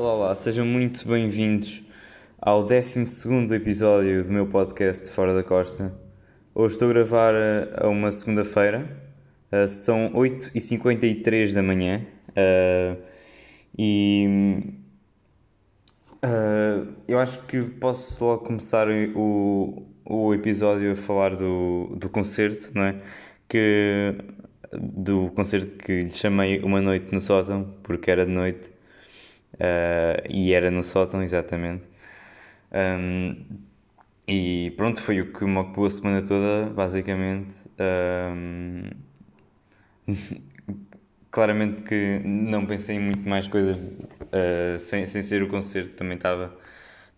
Olá, olá, sejam muito bem-vindos ao 12 episódio do meu podcast Fora da Costa. Hoje estou a gravar eh, a uma segunda-feira, uh, são 8h53 da manhã uh, e eu acho que posso logo começar o, o episódio a falar do, do concerto, não é? Que, do concerto que lhe chamei Uma Noite no Sótão, porque era de noite Uh, e era no sótão, exatamente. Um, e pronto, foi o que me ocupou a semana toda, basicamente. Um, claramente que não pensei em muito mais coisas uh, sem, sem ser o concerto, também estava.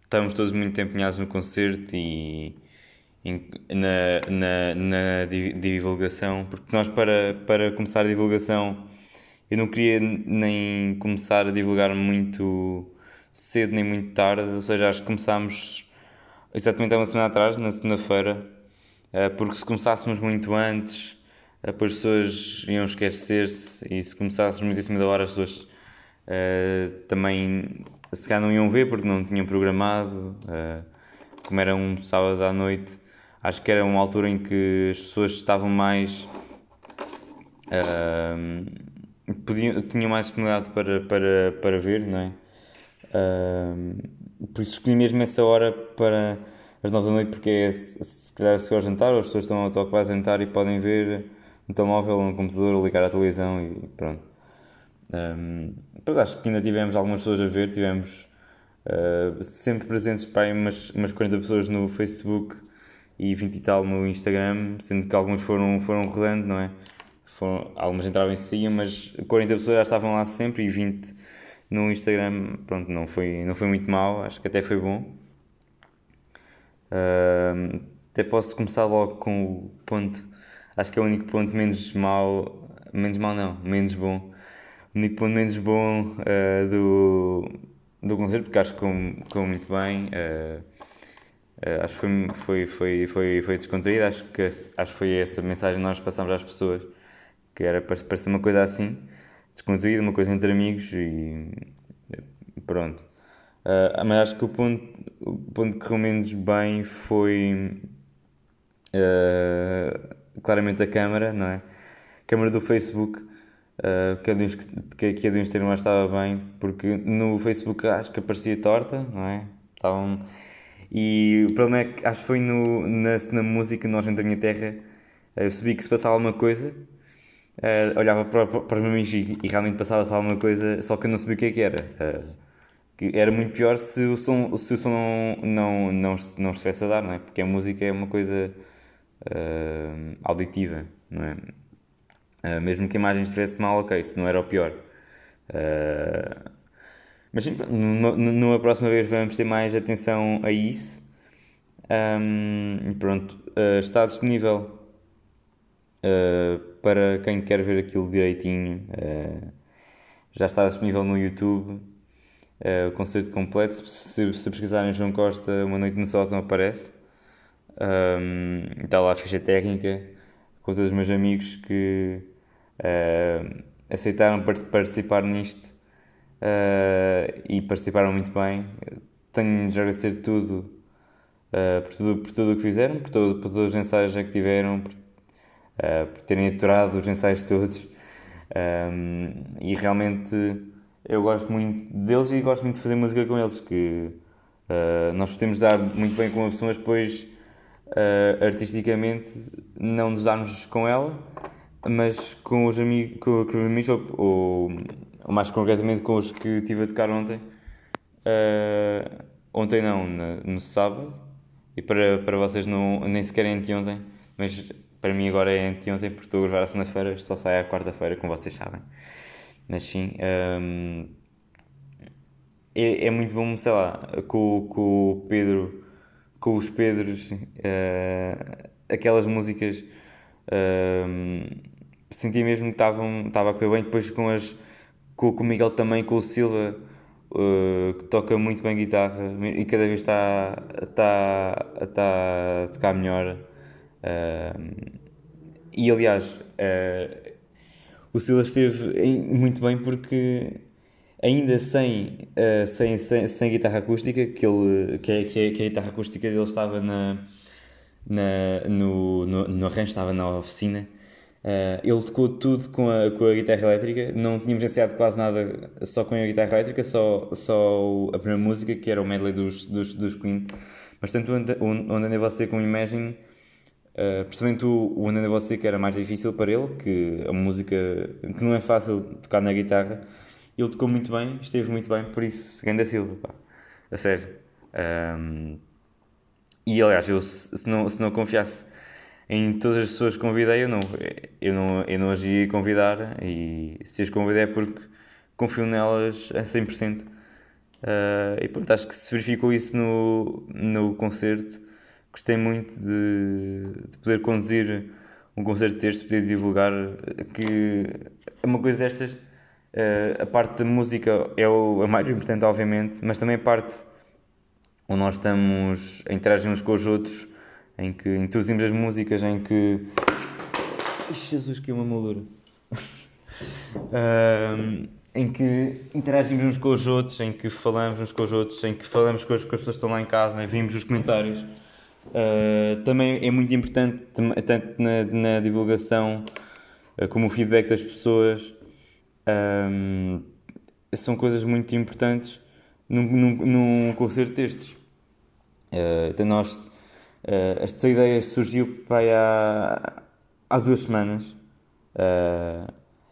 Estávamos todos muito empenhados no concerto e na, na, na divulgação, porque nós, para, para começar a divulgação, eu não queria nem começar a divulgar muito cedo nem muito tarde, ou seja, acho que começámos exatamente há uma semana atrás, na segunda-feira, eh, porque se começássemos muito antes, eh, as pessoas iam esquecer-se e se começássemos muito em cima da hora, as pessoas uh, também se calhar não iam ver porque não tinham programado, como era um sábado à noite, acho que era uma altura em que as pessoas estavam mais. Uh, podiam, tinham mais disponibilidade para, para, para ver, não é? Uh, por isso escolhi mesmo essa hora para as 9 da noite, porque é se, calhar se ao jantar, ou as pessoas estão a a jantar e podem ver no telemóvel no computador ou ligar à televisão e pronto. Um, acho que ainda tivemos algumas pessoas a ver, tivemos uh, sempre presentes para aí umas, umas 40 pessoas no Facebook e 20 e tal no Instagram, sendo que alguns foram, foram rodando, não é? Foram, algumas entravam e saíam, mas 40 pessoas já estavam lá sempre e 20 no Instagram. Pronto, não foi, não foi muito mal, acho que até foi bom. Uh, até posso começar logo com o ponto, acho que é o único ponto menos mau, menos mau não, menos bom. O único ponto menos bom uh, do, do concerto, porque acho que ficou muito bem. Uh, Uh, acho que foi, foi, foi, foi, foi descontraído, acho que, acho que foi essa mensagem que nós passamos às pessoas que era para parecer uma coisa assim, descontraída, uma coisa entre amigos e pronto. Uh, mas acho que o ponto, o ponto que correu menos bem foi uh, claramente a câmara, não é? A câmara do Facebook, uh, que, a de uns, que, a uns termos estava bem, porque no Facebook acho que aparecia torta, não é? Estavam... E o problema é que acho que foi no, na, na música Nós Entre a Minha Terra, eu sabia que se passava alguma coisa uh, olhava para, para os meus e, e realmente passava-se alguma coisa, só que eu não sabia o que é que era. Uh, que era muito pior se o som, se o som não, não, não, não estivesse a dar, não é? Porque a música é uma coisa uh, auditiva, não é? Mesmo que a imagem estivesse mal, ok, isso não era o pior. Mas numa, próxima vez vamos ter mais atenção a isso. Um, e pronto, uh, está disponível Uh, para quem quer ver aquilo direitinho, uh, já está disponível no YouTube uh, o concerto completo. Se, se pesquisarem João Costa, Uma Noite no Sótão aparece. Um, ehm, está lá a ficha técnica com todos os meus amigos que aceitaram participar nisto e participaram muito bem. Tenho-lhes agradecer tudo, por tudo por tudo o que fizeram, por, todo, por ensaios que tiveram, por uh, por terem aturado os ensaios todos. Um, e realmente eu gosto muito deles e gosto muito de fazer música com eles, que uh, nós podemos dar muito bem com a pessoa, mas depois uh, artisticamente não nos darmos com ela, mas com os amigos, com, ou, ou, ou, mais concretamente com os que estive a tocar ontem. Uh, ontem não, no, no, sábado, e para, para vocês não, nem sequer é anteontem, mas para mim agora é anteontem porque estou a gravar a segunda-feira, só sai à quarta-feira, como vocês sabem. Mas sim, um, é, é, muito bom, sei lá, com, com o Pedro, com os Pedros, uh, aquelas músicas, uh, senti mesmo que estavam, estava a correr bem. Depois com, as, com, com o Miguel também, com o Silva, uh, que toca muito bem guitarra e cada vez está, está, está a tocar melhor. Uh, e aliás, uh, o Silas esteve muito bem porque ainda sem, uh, sem, sem, sem guitarra acústica, que, ele, que, é, que, é, que a guitarra acústica dele estava na, na, no, no, no arranjo, estava na oficina. Uh, ele tocou tudo com a, com a guitarra elétrica, não tínhamos ensaiado quase nada só com a guitarra elétrica, só, só a primeira música, que era o medley dos, dos, dos Queen. Mas tanto Onde Andei Você com Imagine, uh, principalmente o, o Onde Andei Você, que era mais difícil para ele, que a música que não é fácil tocar na guitarra, ele tocou muito bem, esteve muito bem, por isso, grande Silva, pá, a sério. Um, e aliás, eu se não, se não confiasse em todas as pessoas que convidei, eu não, eu não, eu não agia convidar, e se as convidei é porque confio nelas a 100%. Uh, ah, e pronto, acho que se verificou isso no, no concerto. Gostei muito de, de poder conduzir um concerto deste, poder divulgar que é uma coisa destas Uh, a parte da música é o, a mais importante, obviamente, mas também a parte onde nós estamos a interagir uns com os outros, em que introduzimos as músicas, em que. Jesus, que é uma moldura! em que interagimos uns com os outros, em que falamos uns com os outros, em que falamos com as, com as pessoas que estão lá em casa, né? vimos os comentários. Uh, também é muito importante, tanto na, na divulgação uh, como o feedback das pessoas. Um, são coisas muito importantes num, num, num concerto destes. Uh, então nós, esta ideia surgiu para há, há duas semanas.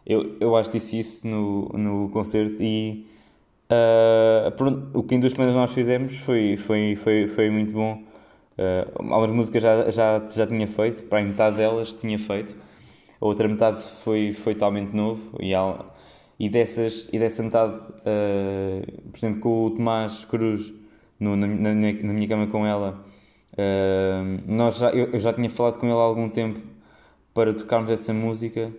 Eu, eu acho que disse isso no, no concerto e pronto, o que em duas semanas nós fizemos foi, foi, foi, foi muito bom. Uh, algumas músicas já, já, já tinha feito, para a metade delas tinha feito, a outra metade foi, foi totalmente novo e, e, dessas, e dessa metade, uh, por exemplo, com o Tomás Cruz, no, na, na, minha, na minha cama com ela, uh, nós já, eu, eu, já tinha falado com ele há algum tempo para tocarmos essa música,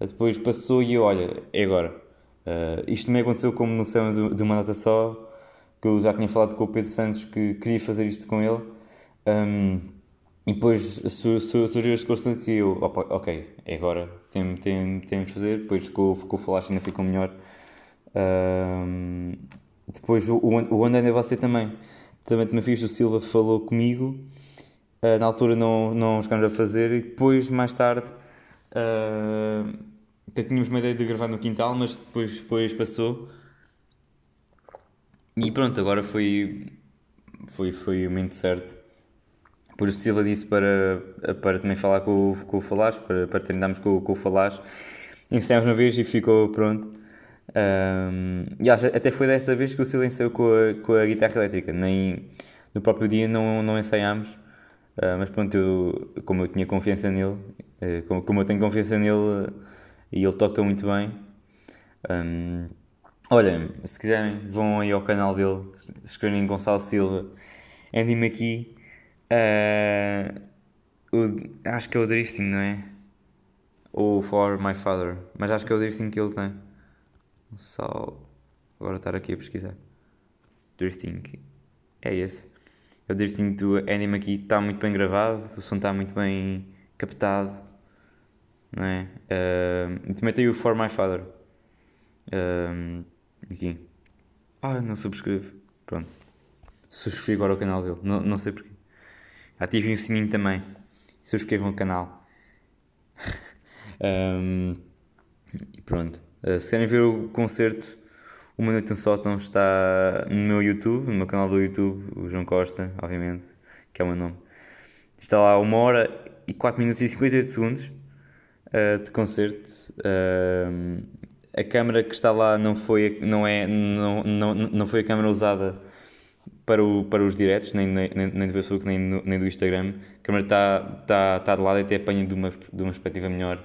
depois passou e eu, olha, é agora. Uh, isto também aconteceu como no céu de, de uma nota só, que eu já tinha falado com o Pedro Santos que queria fazer isto com ele. Um, e depois surgiu este constante e eu, opa, ok, é agora, temos, temos, temos de fazer. Depois com, com o Flash ainda ficou melhor. Um, depois o, o Ainda Você também. Também me fiz, o Silva falou comigo. Uh, na altura não, não chegámos a fazer e depois, mais tarde, uh, até tínhamos uma ideia de gravar no quintal, mas depois, depois passou. E pronto, agora foi, foi, foi o momento certo por isso Silva disse para, para também falar com, com o Falas, para, para com, com o Falas. Ensaiámos uma vez e ficou pronto. Um, e acho, até foi dessa vez que o Silva ensaiou com a, com a guitarra elétrica. Nem, no próprio dia não, não ensaiámos. Uh, mas pronto, eu, como eu tinha confiança nele, uh, como, como eu tenho confiança nele uh, e ele toca muito bem. Um, olhem, se quiserem, vão aí ao canal dele, escrevem Gonçalo Silva, Andy aqui Uh, o, acho que é o drifting, não é? Ou For My Father. Mas acho que é o drifting que ele tem. Só agora estar aqui a pesquisar. Drifting. É esse. É o drifting do Andy aqui está muito bem gravado, o som está muito bem captado. Não é? Uh, também tem o For My Father. Uh, aqui. Ah, não subscrevo. Pronto. Subscrevi agora o canal dele. Não, não sei porquê. Ativem o sininho também. Subscrevam o canal. um, e pronto. Uh, se querem ver o concerto, Uma Noite no Sótão está no meu YouTube, no meu canal do YouTube, o João Costa, obviamente, que é o meu nome. Está lá uma hora e 4 minutos e 58 segundos uh, de concerto. Uh, a câmera que está lá não foi, não é, não, não, não foi a câmera usada para, o, para os diretos, nem, nem, nem do Facebook, nem, nem do Instagram. A câmera está tá, tá de lado e até apanha de uma, de uma perspectiva melhor.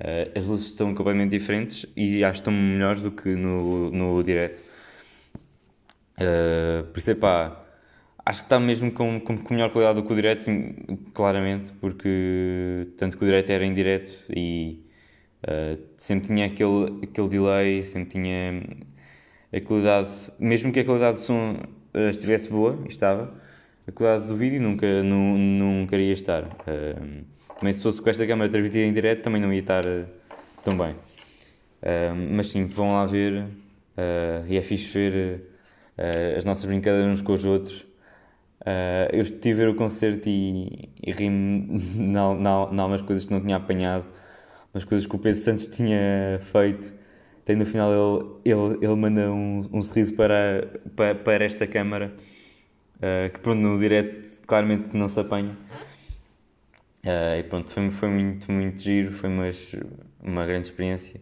Uh, as luzes estão completamente diferentes e acho que estão melhores do que no, no direto. Uh, por isso, pá, acho que está mesmo com, com, com melhor qualidade do que o direto, claramente, porque tanto que o direto era em e uh, sempre tinha aquele, aquele delay, sempre tinha a qualidade, mesmo que a qualidade do som estivesse boa, estava, a qualidade do vídeo nunca, não, nunca iria estar. Uh, também se fosse com esta câmera transmitir em direto também não ia estar uh, tão bem. Uh, mas sim, vão lá ver e é fixe ver as nossas brincadeiras uns com os outros. Eu estive a ver o concerto e, e ri-me em algumas coisas que não tinha apanhado, umas coisas que o Pedro Santos tinha feito. Tem no final ele, ele, ele manda um, um sorriso para, para, para esta câmara, uh, que pronto, no direto claramente não se apanha. Uh, e pronto, foi, foi muito, muito giro, foi uma, uma grande experiência.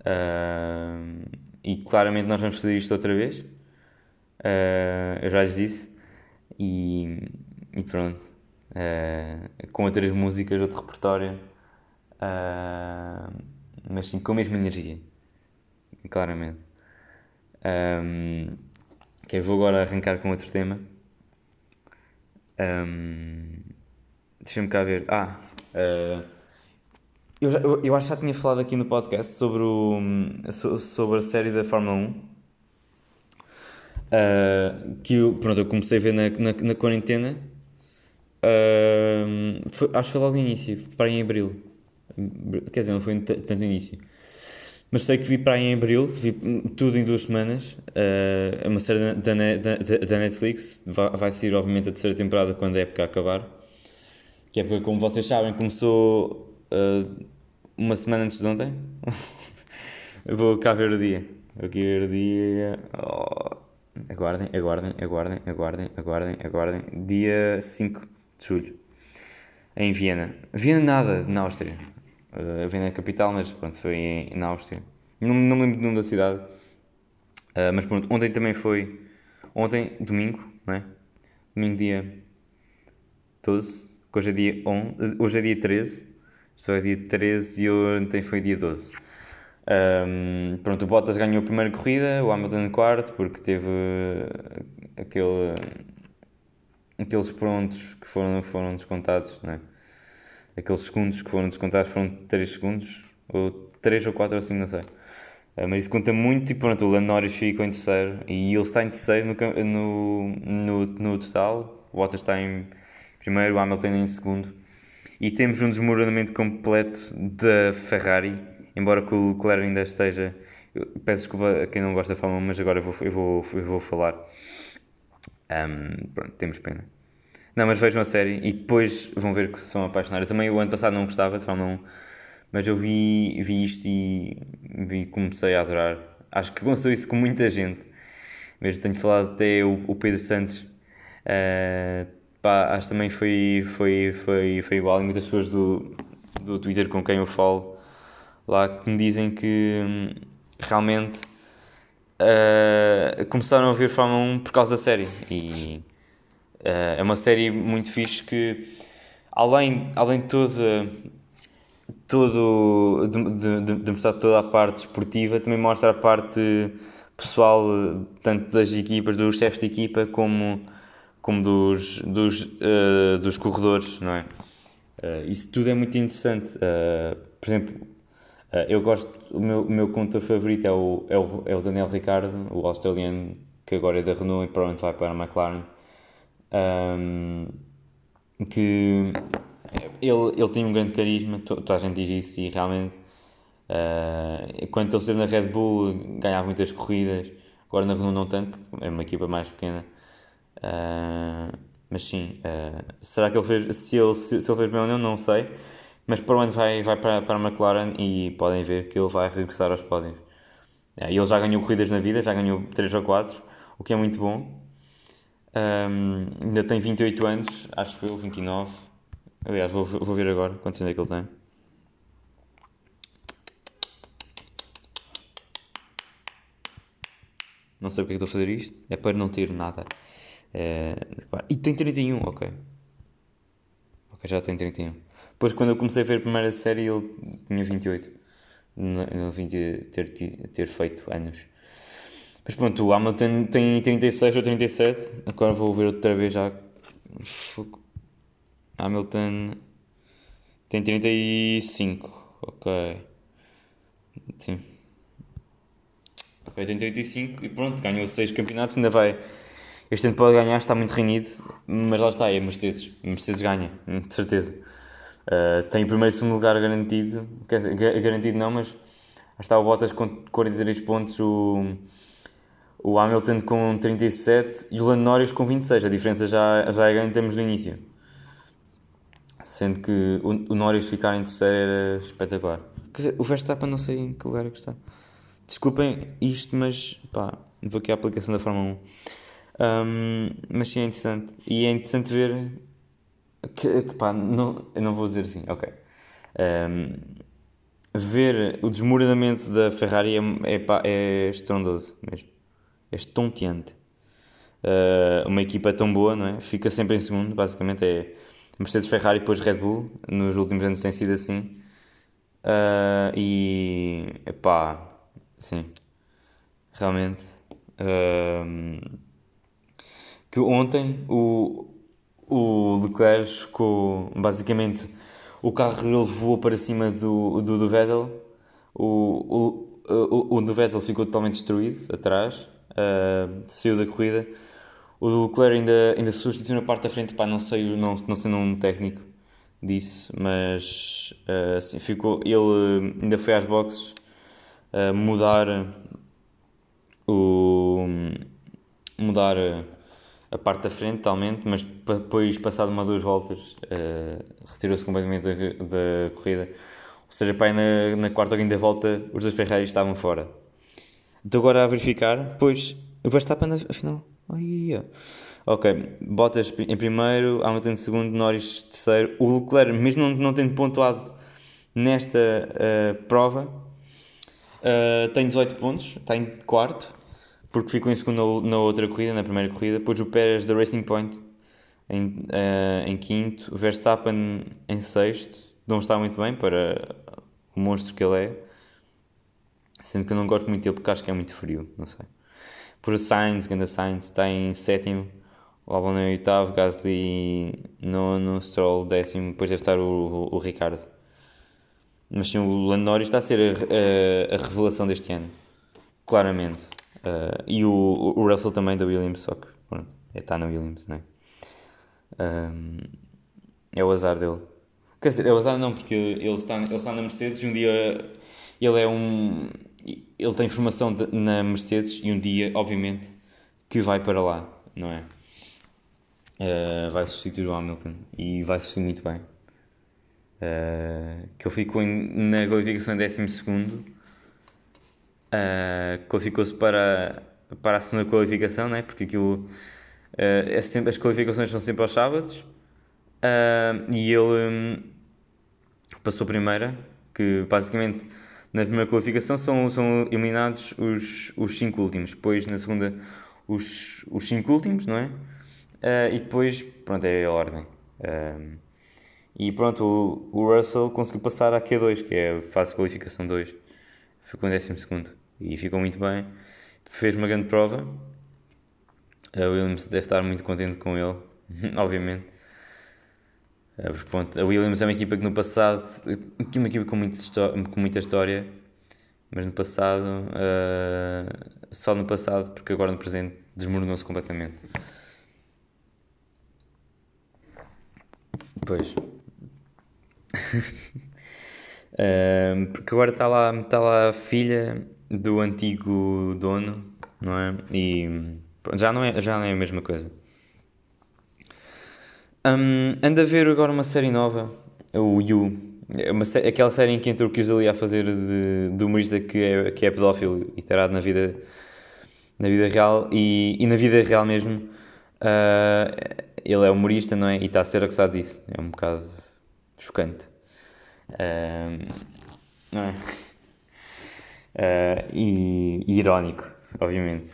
Uh, e claramente nós vamos fazer isto outra vez. Uh, eu já lhes disse. E, e pronto. com outras músicas, outro repertório. mas sim, com a mesma energia. Claramente. Um, ok, vou agora arrancar com outro tema. Um, Deixa-me cá ver. Ah, uh, eu, já, eu, eu, acho que já tinha falado aqui no podcast sobre, o, sobre a série da Fórmula 1. Uh, eh, que eu, pronto, eu comecei a ver na, na, na quarentena. Uh, foi, acho que foi logo no início, para em abril. Quer dizer, não foi tanto no início. Mas sei que vi para em abril, vi tudo em duas semanas. Uh, uma série da, da, da, da Netflix. Vai, vai sair, obviamente, a terceira temporada quando a época acabar que é porque, como vocês sabem, começou uh, uma semana antes de ontem. eu vou cá ver o dia. Vou aqui ver o dia. Oh. Aguardem, aguardem, aguardem, aguardem, aguardem, aguardem. Dia 5 de julho. Em Viena. Viena nada, na Áustria. Uh, Viena é a capital, mas pronto, foi em, na Áustria. Não, não me lembro do nome da cidade. Uh, mas pronto, ontem também foi. Ontem, domingo, não é? Domingo dia 12 que hoje é dia 11, hoje é dia 13, isto é dia 13 e ontem foi dia 12. Um, pronto, o Bottas ganhou a primeira corrida, o Hamilton quarto, porque teve aquele, aqueles pontos que foram, foram descontados, né? Aqueles segundos que foram descontados foram 3 segundos, ou 3 ou 4 assim, não sei. Uh, mas isso conta muito e pronto, o Lando Norris ficou em terceiro e ele está em terceiro no, no, no, no total, o Bottas está em primeiro, o Hamilton em segundo. E temos um desmoronamento completo da Ferrari, embora que o Leclerc ainda esteja. Peço desculpa a quem não gosta de Fórmula 1, mas agora eu vou, eu vou, eu vou falar. Um, pronto, temos pena. Não, mas vejam a série e depois vão ver que são apaixonados. Eu também o ano passado não gostava de Fórmula 1, mas eu vi, vi isto e vi, comecei a adorar. Acho que aconteceu isso com muita gente. Mesmo tenho falado até o, o Pedro Santos. Uh, pá, acho que também foi, foi, foi, foi igual. E muitas pessoas do, do Twitter com quem eu falo lá que me dizem que hum, realmente uh, começaram a ver Fórmula 1 por causa da série. E é uma série muito fixe que, além, além de toda. Todo, de, de, de mostrar toda a parte esportiva, também mostra a parte pessoal, tanto das equipas, dos chefes de equipa, como como dos, dos, uh, dos corredores, não é? Uh, isso tudo é muito interessante. Uh, por exemplo, eu gosto, o meu, o meu conta favorito é o, é, o, é o Daniel Ricciardo, o australiano que agora é da Renault e provavelmente vai para a McLaren. Um, que ele, ele tem um grande carisma, toda a gente diz isso e realmente uh, quando ele esteve na Red Bull ganhava muitas corridas, agora na Renault não tanto, é uma equipa mais pequena. Uh, mas sim, uh, será que ele fez, se ele, se, se ele fez bem ou não, não sei. Mas para onde vai, vai para, para a McLaren e podem ver que ele vai regressar aos pódios. Uh, ele já ganhou corridas na vida, já ganhou 3 ou 4, o que é muito bom. Um, ainda tem 28 anos, acho eu, 29. Aliás, vou, vou ver agora quantos anos é que ele tem. Não sei porque é que estou a fazer isto. É para não ter nada. É, e tem 31, ok. Ok, já tem 31. Depois, quando eu comecei a ver a primeira série, ele tinha 28. Ele vinha ter, ter, ter feito anos. Mas pronto, o Hamilton tem 36 ou 37. Agora vou ver outra vez já. Hamilton tem 35. Ok. Sim. Ok, tem 35 e pronto, ganhou 6 campeonatos. Ainda vai este ano pode ganhar, está muito reunido, mas lá está, é Mercedes. Mercedes ganha, de certeza. Uh, tem o primeiro e segundo lugar garantido, quer dizer, garantido não, mas está o Bottas com 43 pontos, o, o Hamilton com 37 e o Lando Norris com 26. A diferença já, já é grande em termos do início. Sendo que o, o Norris ficar em terceiro era espetacular. Quer dizer, o Verstappen não sei em que lugar é que está. Desculpem isto, mas pá, vou aqui à aplicação da Fórmula 1. Um, mas sim, é interessante. E é interessante ver que, pá, não, não vou dizer assim, ok. Um, ver o desmoronamento da Ferrari é, é, pá, é estrondoso mesmo. É estonteante. Uh, uma equipa tão boa, não é? Fica sempre em segundo, basicamente é Mercedes, Ferrari e depois Red Bull. Nos últimos anos tem sido assim. Uh, e pá, sim, realmente. Uh, que ontem o, o Leclerc ficou basicamente o carro dele voou para cima do, do, do Vettel. O, o, o, o do Vettel ficou totalmente destruído atrás, uh, saiu da corrida. O Leclerc ainda, ainda substituiu na parte da frente, pá, não sei, não, não sendo um técnico disso, mas uh, assim, ficou, ele ainda foi às boxes uh, mudar o mudar a parte da frente totalmente, mas depois passado uma duas voltas uh, retirou-se completamente da, da, corrida. Ou seja, pai, na, na quarta ou quinta volta os dois Ferrari estavam fora. Estou agora a verificar, pois o Verstappen afinal. Ai, Ok, Bottas em primeiro, Hamilton em segundo, Norris terceiro. O Leclerc, mesmo não, tendo pontuado nesta uh, prova, uh, tem 18 pontos, está em quarto, porque ficou em segundo na, na outra corrida, na primeira corrida. Depois o Pérez da Racing Point em, uh, em quinto, o Verstappen em sexto, não está muito bem para o monstro que ele é. Sendo que eu não gosto muito dele porque acho que é muito frio, não sei. Por Sainz, Ganda Sainz, está em sétimo o Albon em oitavo, Gasly nono, Stroll décimo, depois deve estar o, o, o Ricardo. Mas sim, o Lando Norris está a ser a, a, a revelação deste ano, claramente. Uh, e o, o Russell também da Williams, só que pronto, é, está na Williams, não é? Um, é o azar dele. Quer dizer, é o azar não, porque ele está, ele está na Mercedes um dia ele é um. Ele tem formação de, na Mercedes e um dia, obviamente, que vai para lá, não é? uh, vai substituir o Hamilton e vai substituir muito bem. Uh, que ele ficou em, na qualificação em 12 segundo, uh, qualificou-se para, para a segunda qualificação, né? porque aquilo, é sempre, as qualificações são sempre aos sábados, e ele um, passou primeira, que basicamente na primeira qualificação são, são eliminados os, os cinco últimos, depois na segunda os, os cinco últimos, não é? Uh, e depois, pronto, é a ordem. Uh, e pronto, o, o, Russell conseguiu passar à Q2, que é a fase de qualificação 2. Ficou em 12 e ficou muito bem. Fez uma grande prova. A Williams deve estar muito contente com ele, obviamente. Uh, porque, pronto, a Williams é uma equipa que no passado, uma equipa com, com muita história, mas no passado, só no passado, porque agora no presente desmoronou-se completamente. Pois. uh, porque agora está lá, está lá a filha do antigo dono, não é? E já não é, já não é a mesma coisa. Um, a ver agora uma série nova, o You. É uma, aquela série em que entra o Chris ali a fazer de, de humorista que é, que é pedófilo e terá na vida, na vida real e, e na vida real mesmo. Uh, ele é humorista, não é? E está a ser acusado disso. É um bocado chocante. não é? Uh, e, e, irónico, obviamente.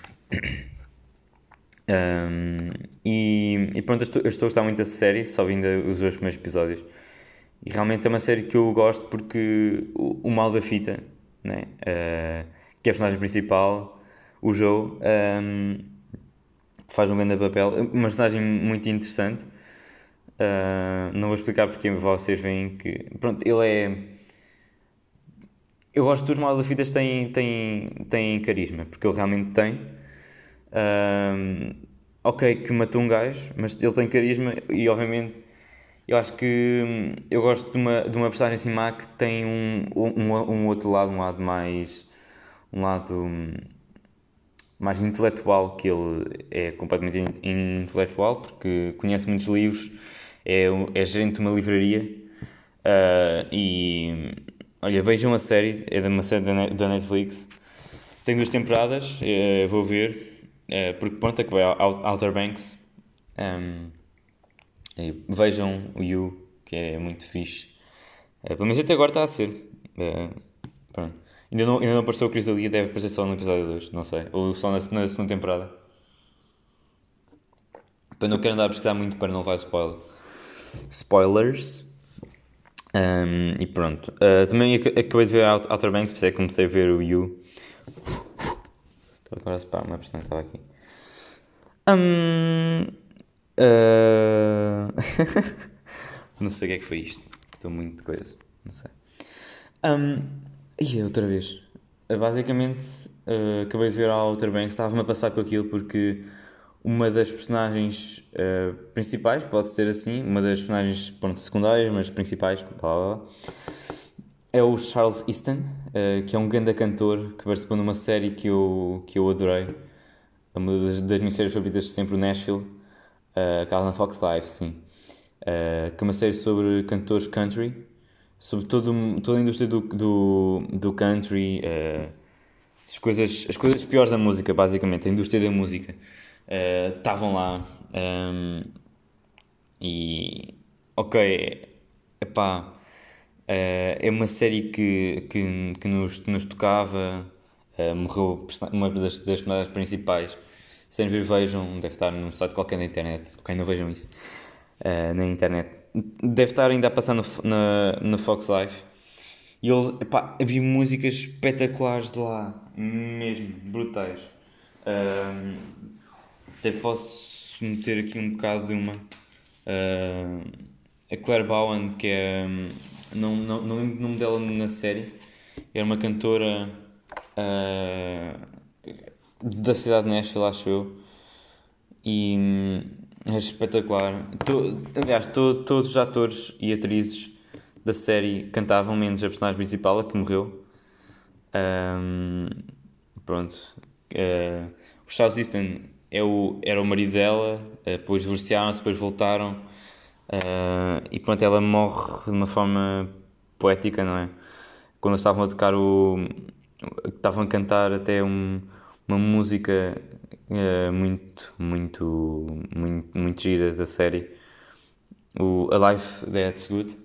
Um, e, e, pronto, eu estou, eu estou, a gostar muito dessa série, só vindo os dois primeiros episódios. E realmente é uma série que eu gosto porque o, o mal da fita, né? Uh, que é a personagem principal, o Joe, um, faz um grande papel. Uma personagem muito interessante. Uh, não vou explicar porque vocês veem que. Pronto, ele é. Eu gosto dos Malafitas têm, têm, têm carisma, porque ele realmente tem. Uh, ok, que matou um gajo, mas ele tem carisma e obviamente Eu acho que hum, eu gosto de uma, de uma personagem assim má que tem um, um, um outro lado, um lado mais. um lado hum, mais intelectual, que ele é completamente intelectual, porque conhece muitos livros, é, é gerente de uma livraria uh, e olha, vejam a série, é de uma série da Netflix, tem duas temporadas, uh, vou ver, uh, porque pronto, é que vai Outer Banks. Um, vejam o You, que é muito fixe. Uh, pelo menos até agora está a ser. Uh, pronto. Ainda não, ainda não apareceu o Chris D'Elia, deve aparecer só no episódio 2, não sei. Ou só na, na segunda temporada. Então não quero andar a pesquisar muito para não levar spoiler. spoilers. Um, e pronto. Uh, também acabei de ver Outer Banks, por isso é que comecei a ver o You. Estou agora a uma questão que estava aqui. Uh... não sei o que é que foi isto. Estou muito de coisa. Não sei. Um, e outra vez. Uh, basicamente, uh, acabei de ver a Outer Banks. Estava-me a passar com aquilo porque uma das personagens uh, principais, pode ser assim, uma das personagens pronto, secundárias, mas principais, blá, blá, blá, é o Charles Easton, uh, que é um grande cantor que participou numa série que eu, que eu adorei. É uma das, das minhas séries favoritas sempre, o Nashville, uh, na Fox Live, sim. Uh, que é uma série sobre cantores country, sobre todo, toda a indústria do, do, do country, uh, as, coisas, as coisas piores da música, basicamente, a indústria da música estavam lá. Um, e ok, epá, é uma série que, que, que, nos, nos tocava. Uh, morreu uma das, das personagens principais. Sem ver, vejam, deve estar num site qualquer na internet. Ok, não vejam isso uh, na internet. Deve estar ainda a passar no, na, na Fox Life. E ele, epá, havia músicas espetaculares de lá, mesmo, brutais. Até posso meter aqui um bocado de uma. Uh, a Claire Bowen, que é. Não, não, não lembro o nome dela na série. Era uma cantora uh, da cidade de Nashville, acho eu. E é espetacular. To, aliás, to, todos os atores e atrizes da série cantavam, menos a personagem principal, a que morreu. Um, pronto. Uh, o Charles Easton é o, era o marido dela, eh, depois divorciaram-se, depois voltaram. Uh, e pronto, ela morre de uma forma poética, não é? Quando estavam a tocar o. estavam a cantar até um, uma música uh, muito, muito, muito, muito gira da série, o A Life That's Good.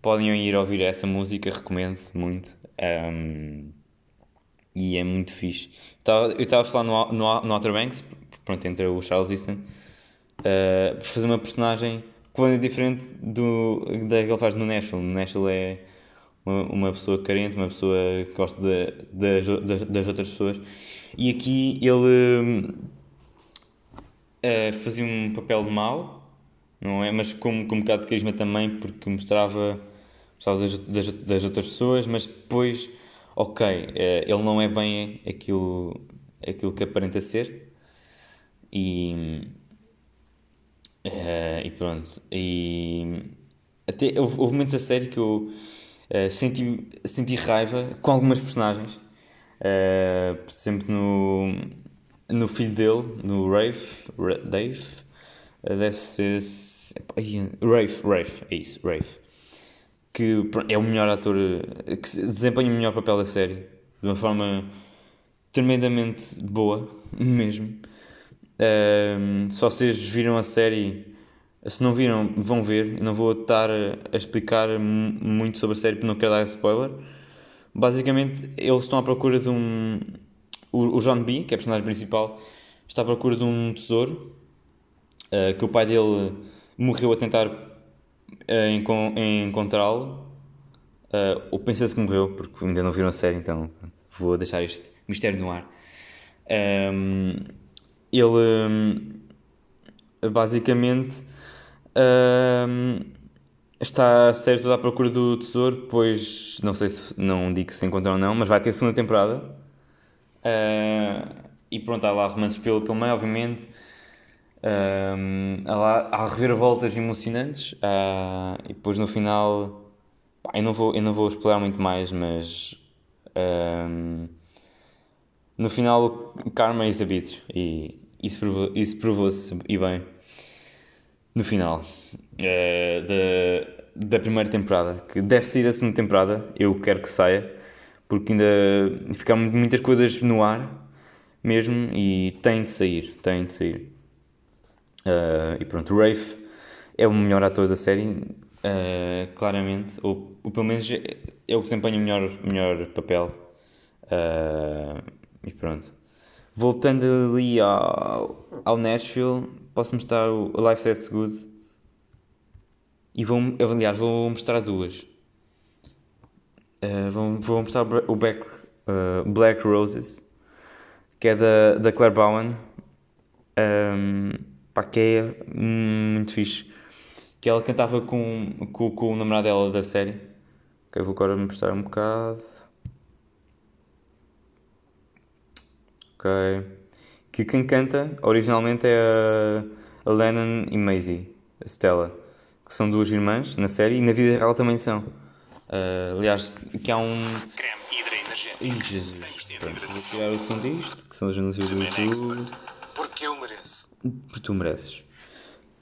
Podem ir ouvir essa música, recomendo muito. Um, e é muito fixe. Eu estava a falar no, no, no Outer Banks, pronto, entra o Charles Easton, uh, fazer uma personagem completamente diferente do, da que ele faz no Nashville. No Nashville é uma, uma pessoa carente, uma pessoa que gosta de, de, das outras pessoas. E aqui ele uh, fazia um papel de mau, não é? Mas com, com um bocado de carisma também, porque mostrava, mostrava das, das, das outras pessoas, mas depois, ok, uh, ele não é bem aquilo, aquilo que aparenta ser, e, uh, e pronto. E até houve, houve momentos a sério que eu uh, senti, senti raiva com algumas personagens. Uh, por exemplo, no, no filho dele, no Rafe, Dave, deve ser. Rafe, Rafe, é isso, Rafe. Que é o melhor ator, que desempenha o melhor papel da série, de uma forma tremendamente boa, mesmo. Um, se vocês viram a série, se não viram, vão ver. Eu não vou estar a explicar muito sobre a série porque não quero dar spoiler. Basicamente, eles estão à procura de um. O, John B, que é a personagem principal, está à procura de um tesouro uh, que o pai dele morreu a tentar uh, encontrá-lo. Uh, ou pensa-se que morreu, porque ainda não viram a série, então vou deixar este mistério no ar. Um, ele hum, basicamente um, está certo à procura do tesouro, pois não sei se não digo se encontra ou não, mas vai ter segunda temporada. Uh, e pronto, há lá romances pelo, pelo meio, obviamente. Um, há, há reviravoltas emocionantes uh, e depois no final pá, eu, não vou, eu não vou explorar muito mais, mas no final Karma is a bitch e isso provou-se provou e bem no final uh, da, da primeira temporada que deve sair a segunda temporada eu quero que saia porque ainda ficam muitas coisas no ar mesmo e tem de sair tem de sair Uh, e pronto, o Rafe é o melhor ator da série, uh, claramente, ou, ou, pelo menos é o que desempenha o melhor, melhor papel. Uh, e pronto. Voltando ali ao, ao Nashville, posso mostrar o Life That's Good. E vou, aliás, vou mostrar duas. vou, vou mostrar o Black, Black Roses, que é da, da Claire Bowen. Um, pá, que é muito fixe. Que ela cantava com, com, com o namorado dela da série. Ok, vou agora mostrar um bocado. Ok. Que quem canta originalmente é a, a Lennon e Maisie, a Stella, que são duas irmãs na série e na vida real também são. Uh, aliás, que há um. Creme Hidra. Ih, Jesus. Pronto, vou tirar o som disto, que são os anúncios do YouTube. Porque eu mereço. Porque tu mereces.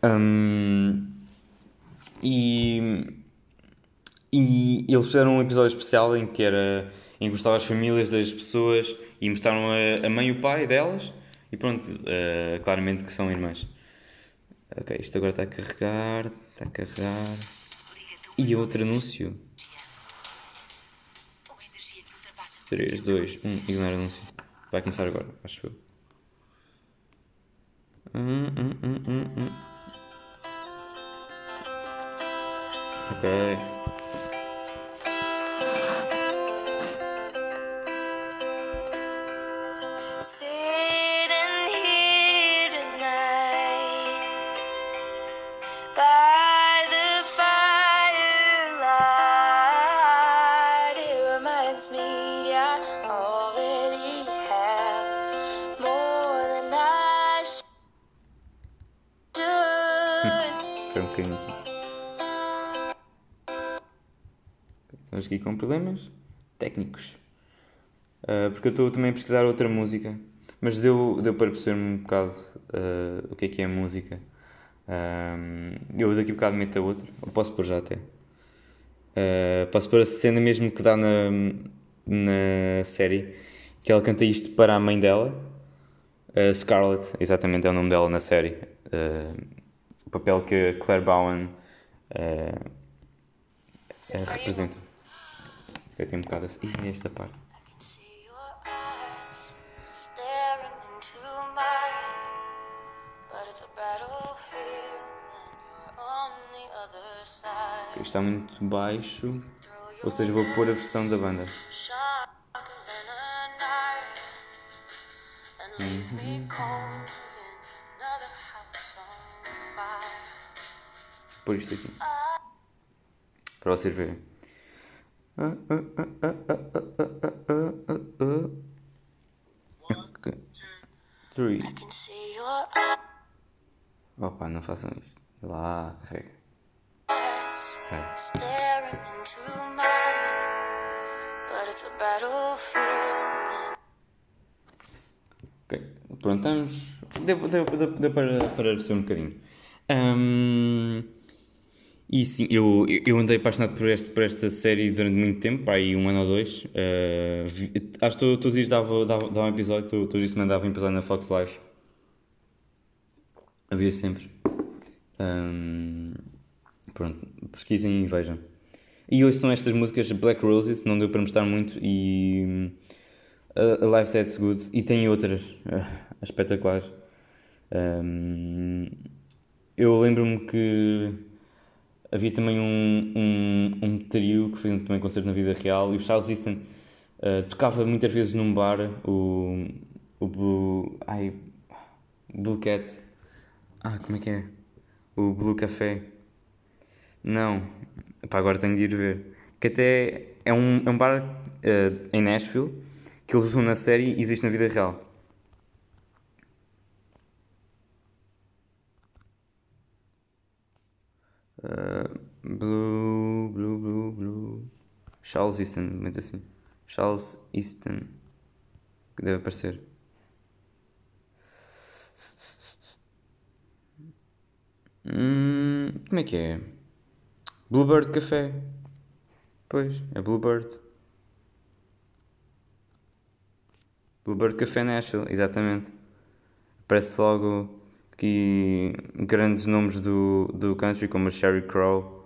Um, e, e eles fizeram um episódio especial em que era em que mostravam as famílias das pessoas e mostraram a, a mãe e o pai delas e pronto, uh, claramente que são irmãs. Ok, isto agora está a carregar, está a carregar. E outro anúncio. 3, 2, 1, ignorar anúncio. Vai começar agora, acho eu. Mm, mm, mm, mm, mm. Okay. Estamos aqui com problemas técnicos. Uh, porque eu estou também a pesquisar outra música. Mas deu, deu para perceber um bocado uh, o que é que é música. Uh, eu daqui a bocado meto a outra. Ou posso pôr já até. posso pôr a cena mesmo que dá na, na série. Que ela canta isto para a mãe dela. Scarlett, exatamente é o nome dela na série. o papel que a Claire Bowen representa. Até tem um bocado assim. E esta parte. Está muito baixo, ou seja, vou pôr a versão da banda. Uhum. Por isto aqui. Para vocês verem. Three. Opa, não façam isto. Lá, carrega. Ok, pronto, estamos. Deu, deu, deu, deu para, para um bocadinho. Um, e sim, eu, eu andei apaixonado por, este, por esta série durante muito tempo, aí um ano ou dois. Uh, vi, acho que todos os dias dava, dava, dava um episódio, todos os dias mandava um episódio na Fox Live. Havia sempre. Um, pronto, pesquisem e vejam. E hoje são estas músicas Black Roses, não deu para mostrar muito, e uh, A Life That's Good, e tem outras uh, espetaculares. Um, eu lembro-me que havia também um, um, um trio que fez também concerto na vida real e o Charles Easton uh, tocava muitas vezes num bar o, o Blue, ai, Blue Cat. Ah, como é que é? o Blue Café. Não, Epá, agora tenho de ir ver. Que até é um, é um bar uh, em Nashville que eles usam na série e existe na vida real Uh, blue, blue, blue, blue. Charles Easton, muito assim. Charles Easton. Que deve aparecer. Hum, como é que é? Bluebird Café. Pois, é Bluebird. Bluebird Café Nashville, exatamente. Aparece logo aqui grandes nomes do, do country, como a Sherry Crow.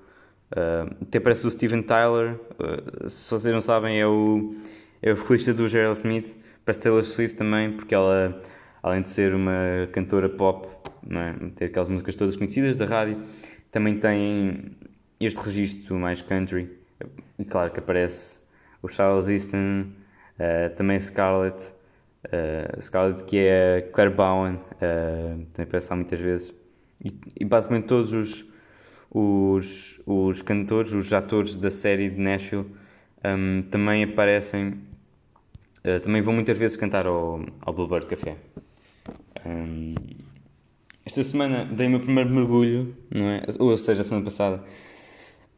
Uh, até parece o Steven Tyler. Uh, se vocês não sabem, é o, é o vocalista do Gerald Smith. Parece Taylor Swift também, porque ela, além de ser uma cantora pop, é? ter aquelas músicas todas conhecidas da rádio, também tem este registro mais country. Claro que aparece o Charles Easton, uh, também Scarlett. Uh, Scarlett, que é Claire Bowen, uh, também aparece lá muitas vezes. E, e, basicamente todos os, os, os cantores, os atores da série de Nashville um, também aparecem, uh, também vão muitas vezes cantar ao, ao Bluebird Café. Um, esta semana dei o meu primeiro mergulho, não é? Ou seja, a semana passada.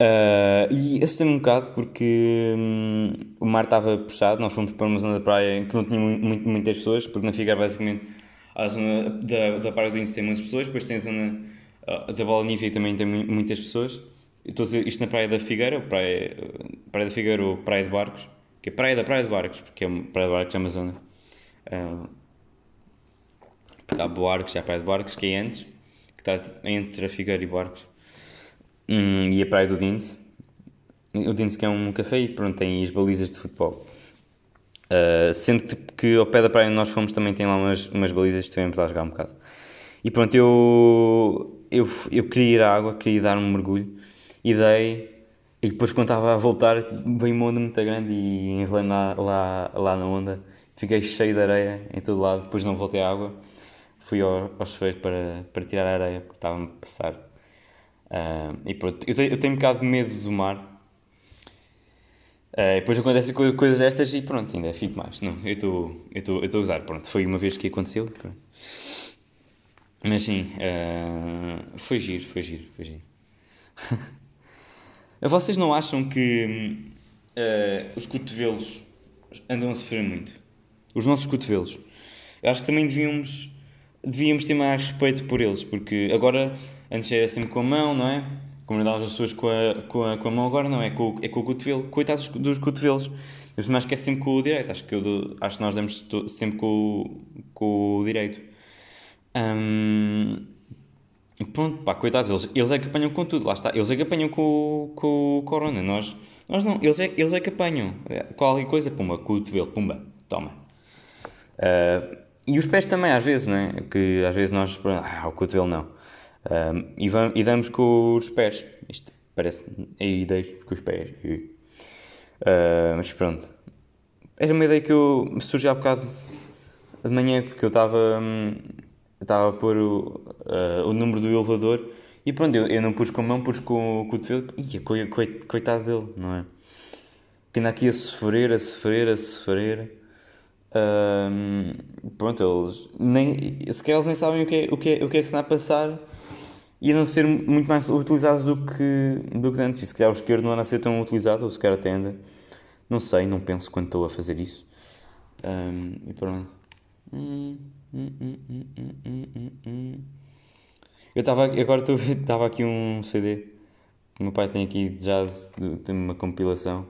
Uh, e assustei-me um bocado porque hum, o mar estava puxado, nós fomos para uma zona da praia em que não tinha muito, muitas pessoas, porque na Figueira basicamente a zona da, da Praia do Ince tem muitas pessoas, depois tem a zona uh, da Bola Nívea também tem muitas pessoas. Estou a dizer isto na Praia da Figueira, praia, praia da Figueira ou Praia de Barcos, que é Praia da Praia de Barcos, porque é Praia de Barcos é uma zona. Uh, há Boarcos, há Praia de Barcos, que é antes, que está entre a Figueira e Barcos. Hum, e a Praia do Dins. O Dins que é um café e pronto, tem as balizas de futebol. Uh, sendo que, que, ao pé da praia onde nós fomos também tem lá umas, umas balizas que estivemos lá a jogar um bocado. E pronto, eu, eu, eu queria ir à água, queria dar um mergulho e dei. E depois quando estava a voltar veio uma onda muito grande e enrolei lá, lá, lá na onda. Fiquei cheio de areia em todo lado, depois não voltei à água. Fui ao, ao chuveiro para, para tirar a areia porque estava-me a passar Uh, e pronto, eu tenho, eu tenho um bocado de medo do mar. Uh, depois acontecem coisas estas e pronto, ainda fico mais. Não, eu estou eu estou a usar, pronto, foi uma vez que aconteceu. Pronto. Mas sim, uh, foi giro, foi giro, foi giro. Vocês não acham que uh, os cotovelos andam a sofrer muito? Os nossos cotovelos. Eu acho que também devíamos, devíamos ter mais respeito por eles, porque agora Antes era sempre com a mão, não é? Comunidade as pessoas com a, com, a, com a mão, agora não, é com, é com o cotovelo. Coitados dos, cotovelos. Mas acho que é sempre com o direito. Acho que, eu, acho que nós damos sempre com, com o direito. Hum, pronto, pá, coitados, eles, eles é que apanham com tudo, lá está. Eles é que apanham com, com o corona. Nós, nós não, eles é, eles é que apanham. Qualquer coisa, pumba, cotovelo, pumba, toma. Uh, e os pés também, às vezes, não é? Que às vezes nós, ah, o cotovelo não. Um, e, vamos, e, damos com os pés. Isto parece. Aí deixo com os pés. Uh, mas pronto. Era uma ideia que eu, me surgiu há bocado de manhã, porque eu estava. Hum, estava a pôr o, uh, o número do elevador e pronto, eu, eu não pus com a mão, pus com, com o cotovelo. Ia, coitado dele, não é? Que anda aqui a sofrer, a sofrer, a sofrer. Um, pronto, eles nem, sequer eles nem sabem o que é, o que é, o que, é que se está a passar não ser muito mais utilizados do que, do que antes. E se calhar o esquerdo não anda a ser tão utilizado, ou se calhar até anda. Não sei, não penso quando estou a fazer isso. Um, e pronto. Eu estava agora estava aqui um CD que o meu pai tem aqui de jazz, tem uma compilação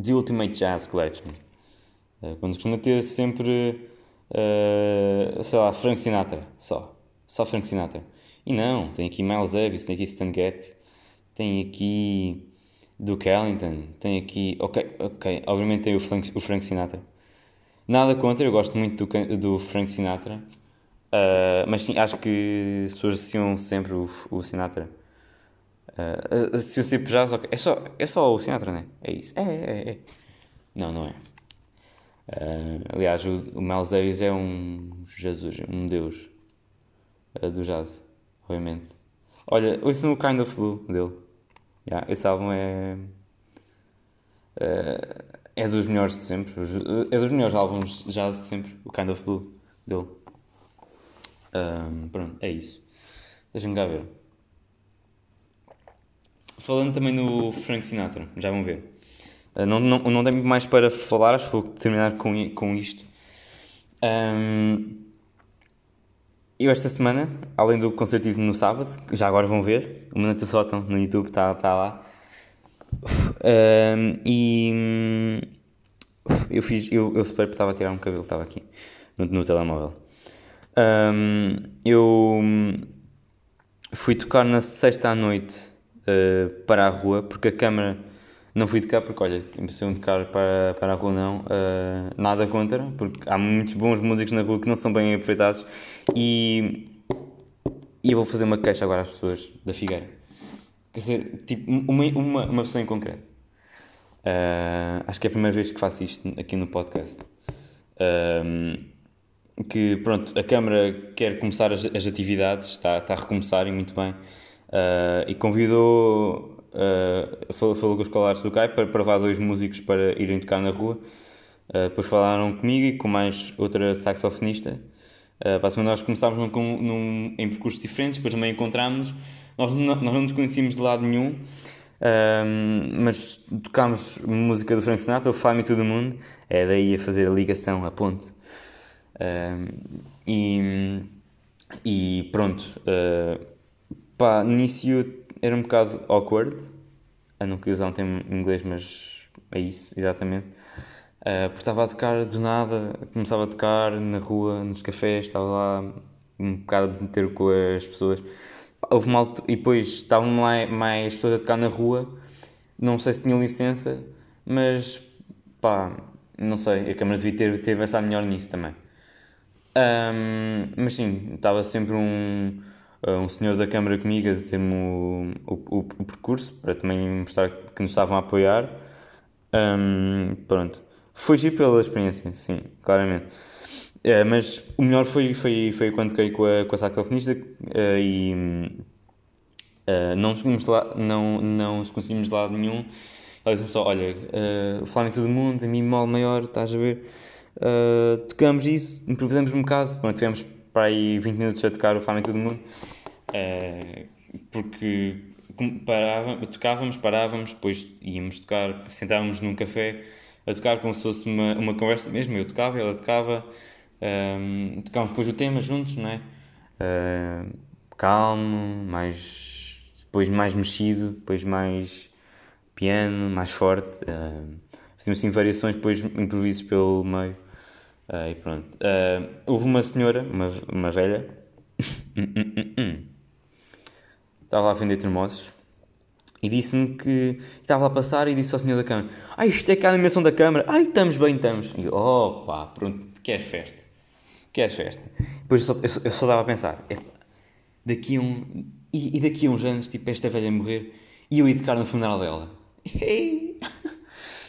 The Ultimate Jazz Collection. Uh, quando costuma ter sempre, uh, sei lá, Frank Sinatra, só. Só Frank Sinatra. E não, tem aqui Miles Davis, tem aqui Stan Getz, tem aqui Duke Ellington, tem aqui. Ok, ok, obviamente tem o Frank, o Frank Sinatra. Nada contra, eu gosto muito do, do Frank Sinatra, uh, mas sim, acho que as pessoas associam sempre o, o Sinatra. Uh, associam sempre jazz, ok. É só, é só o Sinatra, não é? É isso. É, é, é. Não, não é. Uh, aliás, o, o Miles Davis é um Jesus, um Deus uh, do jazz obviamente. Olha, ouçam o Kind of Blue dele. Yeah, esse álbum é, é. É dos melhores de sempre. É dos melhores álbuns jazz de sempre. O Kind of Blue dele. Um, pronto, é isso. Deixa-me cá ver. falando também do Frank Sinatra, já vão ver. Uh, não, não, não tenho mais para falar, acho que vou terminar com, com isto. Um, eu esta semana, além do concerto no sábado, já agora vão ver, o Minuto Sótão no YouTube está tá lá. Um, e eu fiz, eu, eu super estava a tirar um cabelo, estava aqui no, no telemóvel. Um, eu fui tocar na sexta à noite uh, para a rua, porque a câmara não fui tocar porque, olha, se eu tocar para, para a rua não, uh, nada contra, porque há muitos bons músicos na rua que não são bem aproveitados e, e eu vou fazer uma queixa agora às pessoas da Figueira. Quer dizer, tipo, uma, uma, uma pessoa em concreto. Uh, acho que é a primeira vez que faço isto aqui no podcast. Uh, que pronto, a Câmara quer começar as, as atividades, está, está a recomeçar e muito bem, uh, e convidou, uh, falou, falou com os escolares do CAI para provar dois músicos para irem tocar na rua. Uh, depois falaram comigo e com mais outra saxofonista. Uh, nós começámos num, num, em percursos diferentes, depois também encontramos nós nós não nos conhecíamos de lado nenhum, mas tocámos música do Frank Sinatra, o Fly Me to the é daí a fazer a ligação, a ponte. e, e pronto, uh, pá, início era um bocado awkward, a não queria usar um termo em inglês, mas é isso, exatamente. Uh, porque estava a tocar do nada, começava a tocar na rua, nos cafés, estava lá um bocado a meter com as pessoas. Houve mal e depois estavam mais, mais pessoas a tocar na rua, não sei se tinham licença, mas pá, não sei, a Câmara devia ter, ter pensado melhor nisso também. Um, mas sim, estava sempre um, um senhor da Câmara comigo a dizer-me o, o, o, percurso, para também mostrar que nos estavam a apoiar. Um, pronto. Foi giro pela experiência, sim, claramente. É, mas o melhor foi, foi, foi quando toquei com a, com a saxofonista uh, e uh, não, conseguimos lá, não, não conseguimos de lado nenhum. Ela disse-me só: Olha, uh, Flamengo todo mundo, a mim mol maior, estás a ver? Uh, tocamos isso, improvisamos um bocado. Pronto, tivemos para aí 20 minutos a tocar o Fama em Todo Mundo, porque parava, tocávamos, parávamos, depois íamos tocar, sentávamos num café a tocar como se fosse uma, uma conversa mesmo. Eu tocava, ela tocava, um, tocávamos depois o tema juntos, não é? Uh, calmo, mais, depois mais mexido, depois mais piano, mais forte. Uh, fizemos assim variações, depois improvisos pelo meio. Uh, e pronto. Houve uma senhora, uma, uma velha, estava lá a vender termossos e disse-me que estava a passar e disse ao senhor da Câmara: Ai, isto é que a animação da Câmara, ai, estamos bem, estamos. E eu, oh pá, pronto, queres festa? Queres festa? Depois eu só, eu eu só dava a pensar: é, daqui a um. E, e, daqui a uns anos, tipo, esta velha morrer e eu ia tocar no funeral dela.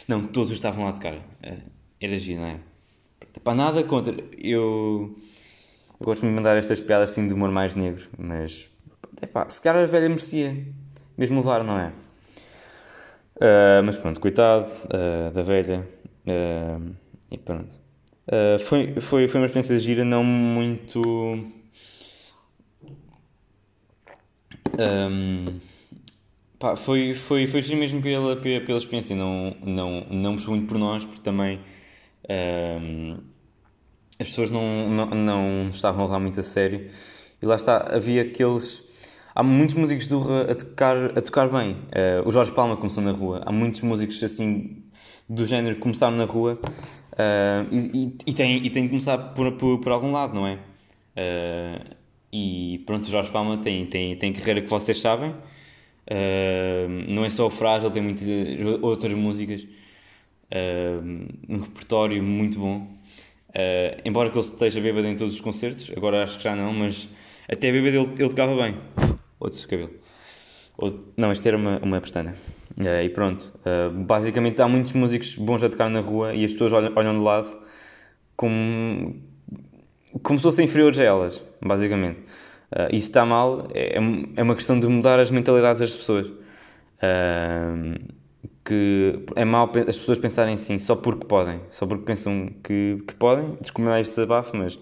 não, todos estavam lá a tocar. Eh, era giro, não é? Pá, nada contra. Eu, eu gosto de me mandar estas piadas assim de humor mais negro, mas. Epá, se calhar a velha merecia mesmo levar, não é? Uh, mas pronto, coitado uh, da velha. Uh, e pronto. foi, foi, foi uma experiência gira, não muito. Um, pá, foi, foi, foi mesmo pela, pela, pela experiência, não, não, não muito por nós, porque também um, as pessoas não, não, não estavam a levar muito a sério. E lá está, havia aqueles. Há muitos músicos do a tocar, a tocar bem. Uh, o Jorge Palma começou na rua. Há muitos músicos assim do género que começaram na rua uh, e, e, tem, e que começar por, por, por algum lado, não é? Uh, e pronto, o Jorge Palma tem, tem, tem carreira que vocês sabem. não é só o Frágil, tem muitas outras músicas um repertório muito bom. Embora que ele esteja bêbado em todos os concertos, agora acho que já não, mas até bêbado ele, ele tocava bem. Outro cabelo. Outro, não, isto era uma, uma pestana. Uh, e pronto. Uh, basicamente há muitos músicos bons a tocar na rua e as pessoas olham, olham de lado como, como se fossem inferiores a elas, basicamente. Uh, isso está mal, é, é uma questão de mudar as mentalidades das pessoas. Uh, que é mau as pessoas pensarem assim só porque podem, só porque pensam que, que podem, desculpa este desabafo, mas,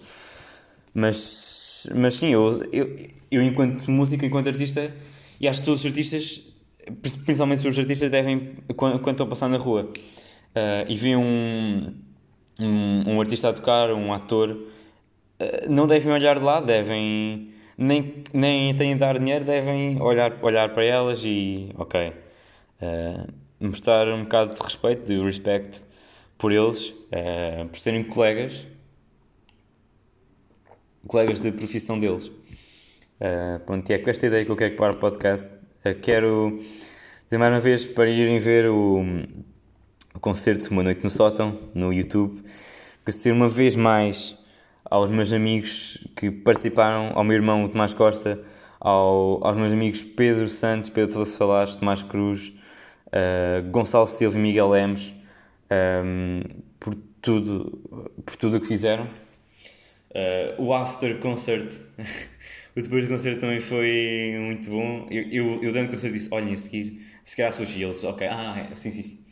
mas, mas sim, eu, eu, eu enquanto músico, enquanto artista, e acho que todos os artistas principalmente os artistas devem, quando, quando estão a passar na rua uh, e veem um, um, um, artista a tocar, um ator, uh, não devem olhar de lado, devem nem, nem têm de dar dinheiro, devem olhar, olhar para elas e, ok, uh, mostrar um bocado de respeito, de respect por eles, por serem colegas, colegas de profissão deles. Uh, pronto, e é com esta ideia que eu quero para o podcast. Uh, quero dizer mais uma vez para irem ver o, o concerto Uma Noite no Sótão no YouTube. Agradecer uma vez mais aos meus amigos que participaram, ao meu irmão Tomás Costa, ao, aos meus amigos Pedro Santos, Pedro Falaste Falaste, Tomás Cruz, uh, Gonçalo Silva e Miguel Lemos, um, por tudo por tudo o que fizeram. Uh, o after concert, o depois do concerto também foi muito bom. Eu, eu, eu dando o concerto disse: Olhem, a seguir, se calhar sushi. Eles, ok, ah, sim, sim, sim.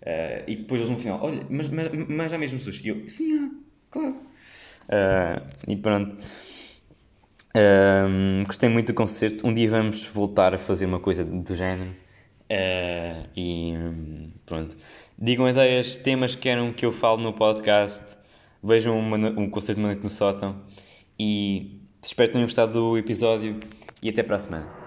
Uh, e depois eles no final: Olha, mas, mas, mas há mesmo sushi. E eu, sim, ah, claro. Uh, e pronto. Uh, gostei muito do concerto. Um dia vamos voltar a fazer uma coisa do género. Uh, e pronto. Digam ideias, temas que querem que eu fale no podcast. Vejam uma, um concerto de uma noite no sótão. E espero que tenham gostado do episódio. E até para a semana.